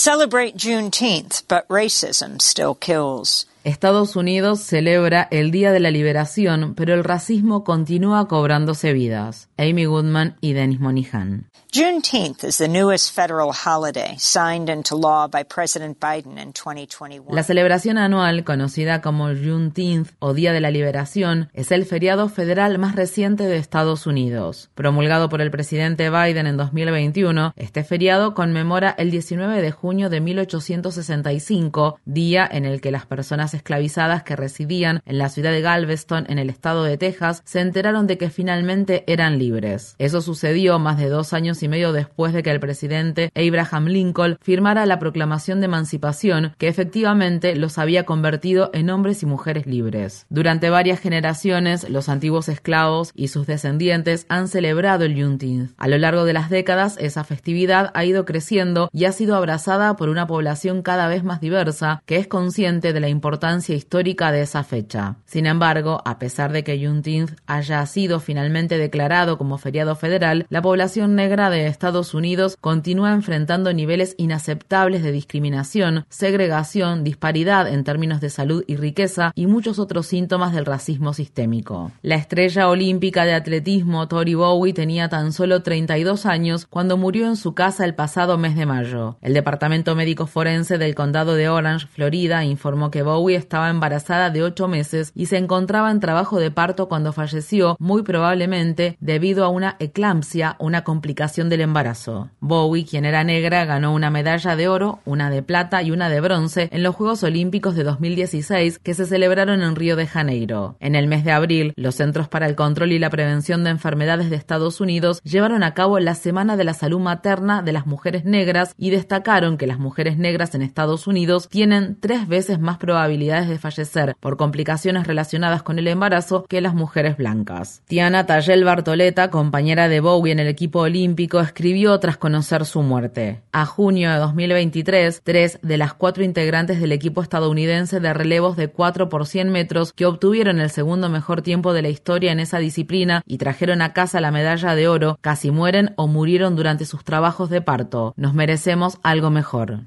Celebrate Juneteenth, but racism still kills. Estados Unidos celebra el Día de la Liberación, pero el racismo continúa cobrándose vidas. Amy Goodman y Dennis Monihan. Juneteenth is the newest federal holiday signed into law by President Biden in 2021. La celebración anual, conocida como Juneteenth o Día de la Liberación, es el feriado federal más reciente de Estados Unidos. Promulgado por el presidente Biden en 2021, este feriado conmemora el 19 de junio de 1865, día en el que las personas esclavizadas que residían en la ciudad de Galveston, en el estado de Texas, se enteraron de que finalmente eran libres. Eso sucedió más de dos años y medio después de que el presidente Abraham Lincoln firmara la proclamación de emancipación que efectivamente los había convertido en hombres y mujeres libres. Durante varias generaciones, los antiguos esclavos y sus descendientes han celebrado el Juneteenth. A lo largo de las décadas, esa festividad ha ido creciendo y ha sido abrazada por una población cada vez más diversa que es consciente de la importancia histórica de esa fecha. Sin embargo, a pesar de que Juneteenth haya sido finalmente declarado como feriado federal, la población negra de Estados Unidos continúa enfrentando niveles inaceptables de discriminación, segregación, disparidad en términos de salud y riqueza y muchos otros síntomas del racismo sistémico. La estrella olímpica de atletismo Tori Bowie tenía tan solo 32 años cuando murió en su casa el pasado mes de mayo. El Departamento Médico Forense del Condado de Orange, Florida, informó que Bowie estaba embarazada de 8 meses y se encontraba en trabajo de parto cuando falleció, muy probablemente debido a una eclampsia, una complicación del embarazo. Bowie, quien era negra, ganó una medalla de oro, una de plata y una de bronce en los Juegos Olímpicos de 2016 que se celebraron en Río de Janeiro. En el mes de abril, los Centros para el Control y la Prevención de Enfermedades de Estados Unidos llevaron a cabo la Semana de la Salud Materna de las Mujeres Negras y destacaron que las mujeres negras en Estados Unidos tienen tres veces más probabilidades de fallecer por complicaciones relacionadas con el embarazo que las mujeres blancas. Tiana Tayel Bartoleta, compañera de Bowie en el equipo olímpico, escribió tras conocer su muerte. A junio de 2023, tres de las cuatro integrantes del equipo estadounidense de relevos de 4 por 100 metros que obtuvieron el segundo mejor tiempo de la historia en esa disciplina y trajeron a casa la medalla de oro casi mueren o murieron durante sus trabajos de parto. Nos merecemos algo mejor.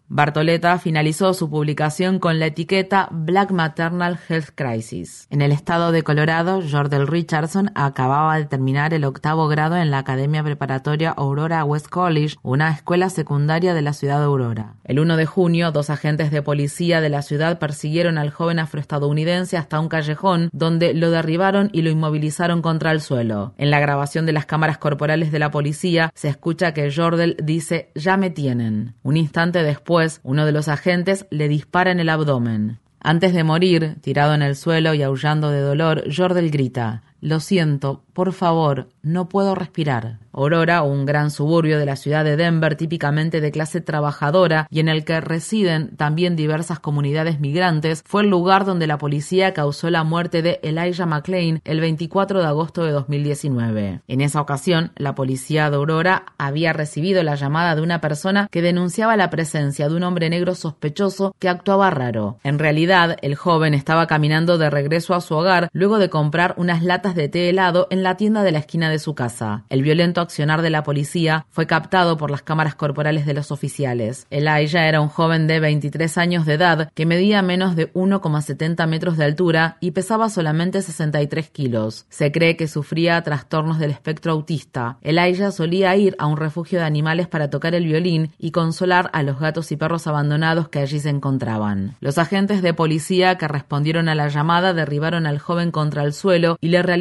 Bartoleta finalizó su publicación con la etiqueta Black Maternal Health Crisis. En el estado de Colorado, Jordel Richardson acababa de terminar el octavo grado en la Academia Preparatoria Aurora West College, una escuela secundaria de la ciudad de Aurora. El 1 de junio, dos agentes de policía de la ciudad persiguieron al joven afroestadounidense hasta un callejón donde lo derribaron y lo inmovilizaron contra el suelo. En la grabación de las cámaras corporales de la policía se escucha que Jordel dice ya me tienen. Un instante después, uno de los agentes le dispara en el abdomen. Antes de morir, tirado en el suelo y aullando de dolor, Jordel grita Lo siento, por favor, no puedo respirar. Aurora, un gran suburbio de la ciudad de Denver, típicamente de clase trabajadora y en el que residen también diversas comunidades migrantes, fue el lugar donde la policía causó la muerte de Elijah McClain el 24 de agosto de 2019. En esa ocasión, la policía de Aurora había recibido la llamada de una persona que denunciaba la presencia de un hombre negro sospechoso que actuaba raro. En realidad, el joven estaba caminando de regreso a su hogar luego de comprar unas latas de té helado en la tienda de la esquina de su casa. El violento accionar de la policía fue captado por las cámaras corporales de los oficiales. Elijah era un joven de 23 años de edad que medía menos de 1,70 metros de altura y pesaba solamente 63 kilos. Se cree que sufría trastornos del espectro autista. Elijah solía ir a un refugio de animales para tocar el violín y consolar a los gatos y perros abandonados que allí se encontraban. Los agentes de policía que respondieron a la llamada derribaron al joven contra el suelo y le realizaron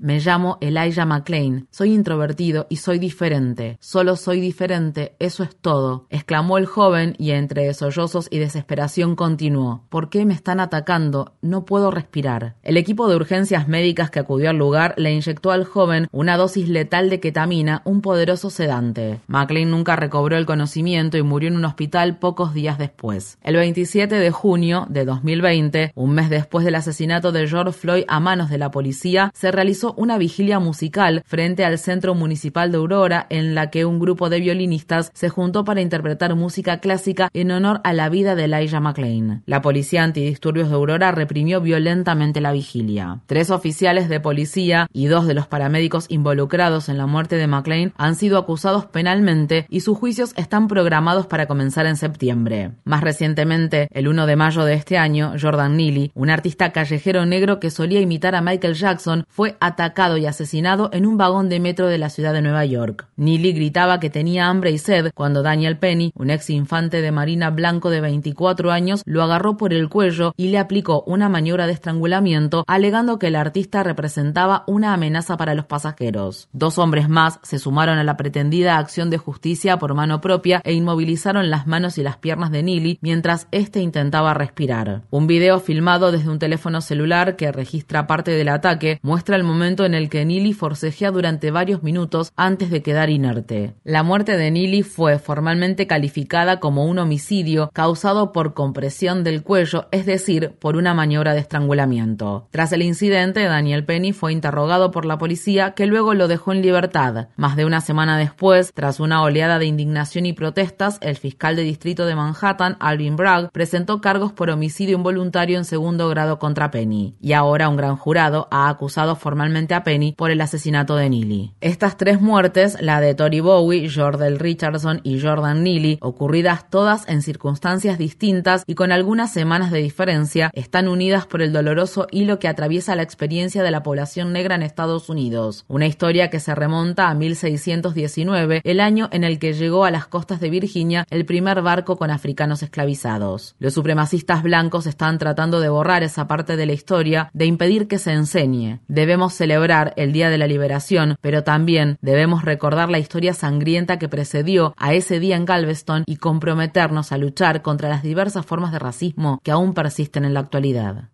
Me llamo Elijah McClain, soy introvertido y soy diferente. Solo soy diferente, eso es todo, exclamó el joven y entre sollozos y desesperación continuó. ¿Por qué me están atacando? No puedo respirar. El equipo de urgencias médicas que acudió al lugar le inyectó al joven una dosis letal de ketamina, un poderoso sedante. McClain nunca recobró el conocimiento y murió en un hospital pocos días después. El 27 de junio de 2020, un mes después del asesinato de George Floyd a manos de la policía, se realizó una vigilia musical frente al Centro Municipal de Aurora en la que un grupo de violinistas se juntó para interpretar música clásica en honor a la vida de Elijah McClain. La policía antidisturbios de Aurora reprimió violentamente la vigilia. Tres oficiales de policía y dos de los paramédicos involucrados en la muerte de McClain han sido acusados penalmente y sus juicios están programados para comenzar en septiembre. Más recientemente, el 1 de mayo de este año, Jordan Neely, un artista callejero negro que solía imitar a Michael Jackson, fue atacado y asesinado en un vagón de metro de la ciudad de Nueva York. Neely gritaba que tenía hambre y sed cuando Daniel Penny, un ex infante de Marina blanco de 24 años, lo agarró por el cuello y le aplicó una maniobra de estrangulamiento, alegando que el artista representaba una amenaza para los pasajeros. Dos hombres más se sumaron a la pretendida acción de justicia por mano propia e inmovilizaron las manos y las piernas de Neely mientras éste intentaba respirar. Un video filmado desde un teléfono celular que registra parte del ataque muestra el momento en el que Neely forcejea durante varios minutos antes de quedar inerte. La muerte de Neely fue formalmente calificada como un homicidio causado por compresión del cuello, es decir, por una maniobra de estrangulamiento. Tras el incidente, Daniel Penny fue interrogado por la policía que luego lo dejó en libertad. Más de una semana después, tras una oleada de indignación y protestas, el fiscal de distrito de Manhattan, Alvin Bragg, presentó cargos por homicidio involuntario en segundo grado contra Penny. Y ahora un gran jurado ha acusado formalmente a Penny por el asesinato de Neely. Estas tres muertes, la de Tori Bowie, Jordel Richardson y Jordan Neely, ocurridas todas en circunstancias distintas y con algunas semanas de diferencia, están unidas por el doloroso hilo que atraviesa la experiencia de la población negra en Estados Unidos. Una historia que se remonta a 1619, el año en el que llegó a las costas de Virginia el primer barco con africanos esclavizados. Los supremacistas blancos están tratando de borrar esa parte de la historia, de impedir que se enseñe. Debemos celebrar el Día de la Liberación, pero también debemos recordar la historia sangrienta que precedió a ese día en Galveston y comprometernos a luchar contra las diversas formas de racismo que aún persisten en la actualidad.